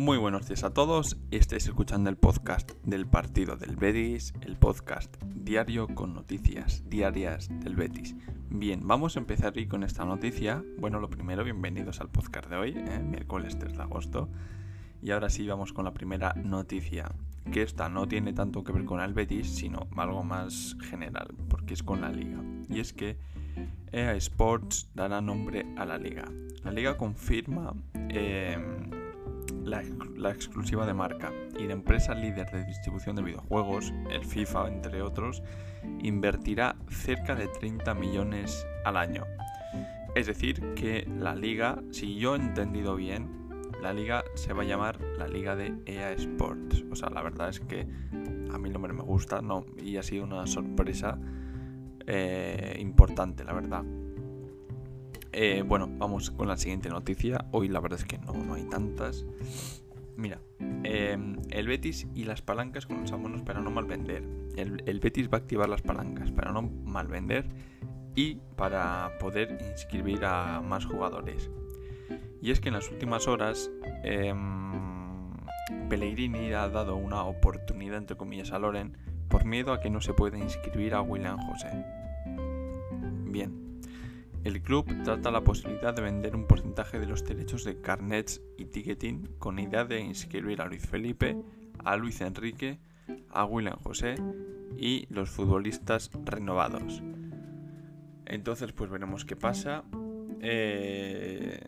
Muy buenos días a todos. Estáis escuchando el podcast del partido del Betis, el podcast diario con noticias diarias del Betis. Bien, vamos a empezar hoy con esta noticia. Bueno, lo primero, bienvenidos al podcast de hoy, ¿eh? miércoles 3 de agosto. Y ahora sí vamos con la primera noticia, que esta no tiene tanto que ver con el Betis, sino algo más general, porque es con la liga. Y es que EA Sports dará nombre a la liga. La liga confirma em, la, exclusiva de marca y la empresa líder de distribución de videojuegos, el FIFA entre otros, invertirá cerca de 30 millones al año. Es decir, que la liga, si yo he entendido bien, la liga se va a llamar la liga de EA Sports. O sea, la verdad es que a mí el nombre me gusta, no, y ha sido una sorpresa eh, importante, la verdad. Eh, bueno, vamos con la siguiente noticia. Hoy la verdad es que no, no hay tantas. Mira, em, el Betis y las palancas con los abonos para no malvender. El, el Betis va a activar las palancas para no malvender y para poder inscribir a más jugadores. Y es que en las últimas horas eh, Pellegrini ha dado una oportunidad, entre comillas, a Loren por miedo a que no se pueda inscribir a William José. Bien, el club trata la posibilidad de vender un porcentaje de los derechos de carnets y ticketing con idea de inscribir a Luis Felipe, a Luis Enrique, a William José y los futbolistas renovados. Entonces, pues veremos qué pasa. Eh,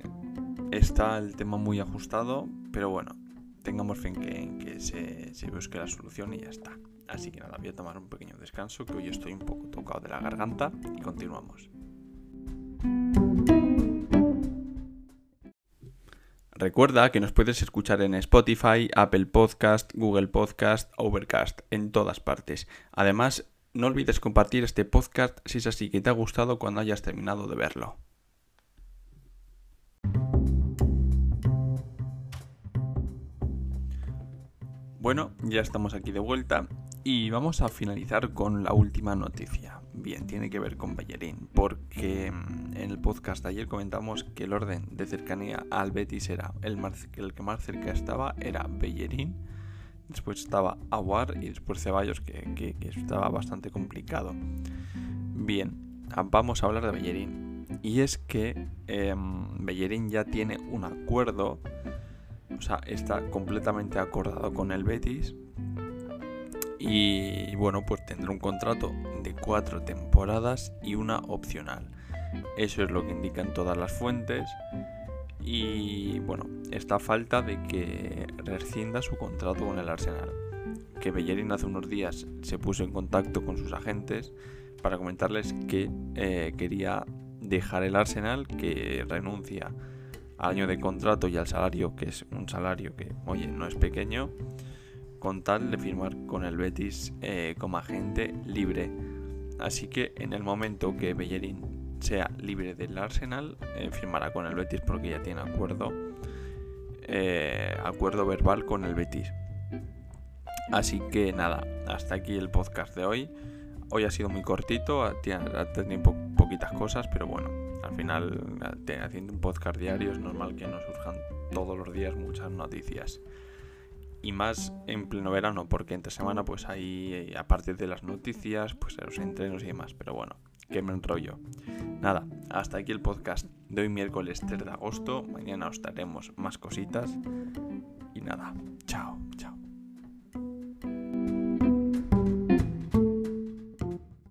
está el tema muy ajustado, pero bueno, tengamos fe en que, se, se, busque la solución y ya está. Así que nada, voy a tomar un pequeño descanso, que hoy estoy un poco tocado de la garganta y continuamos. Recuerda que nos puedes escuchar en Spotify, Apple Podcast, Google Podcast, Overcast, en todas partes. Además, no olvides compartir este podcast si es así que te ha gustado cuando hayas terminado de verlo. Bueno, ya estamos aquí de vuelta y vamos a finalizar con la última noticia. Bien, tiene que ver con Bellerín, porque mm, en el podcast de ayer comentamos que el orden de cercanía al Betis era el, que más cerca estaba era Bellerín, después estaba Aguar y después Ceballos, que, estaba bastante complicado. Bien, vamos a hablar de Bellerín. Y es que eh, Bellerín ya tiene un acuerdo o sea, está completamente acordado con el Betis. Y bueno, pues tendrá un contrato de cuatro temporadas y una opcional. Eso es lo que indican todas las fuentes. Y bueno, está falta de que rescinda su contrato con el Arsenal. Que Bellerín hace unos días se puso en contacto con sus agentes para comentarles que eh, quería dejar el Arsenal, que renuncia año de contrato y al salario, que es un salario que, oye, no es pequeño, con tal de firmar con el Betis eh, como agente libre. Así que en el momento que Bellerín sea libre del Arsenal, eh, firmará con el Betis porque ya tiene acuerdo, eh, acuerdo verbal con el Betis. Así que nada, hasta aquí el podcast de hoy. Hoy ha sido muy cortito, ha tenido poquitas cosas, pero bueno, al final, haciendo un podcast diario es normal que nos surjan todos los días muchas noticias. Y más en pleno verano, porque entre semana pues hay, aparte de las noticias, pues los entrenos y demás. Pero bueno, que me enrollo. Nada, hasta aquí el podcast de hoy miércoles 3 de agosto. Mañana os daremos más cositas. Y nada,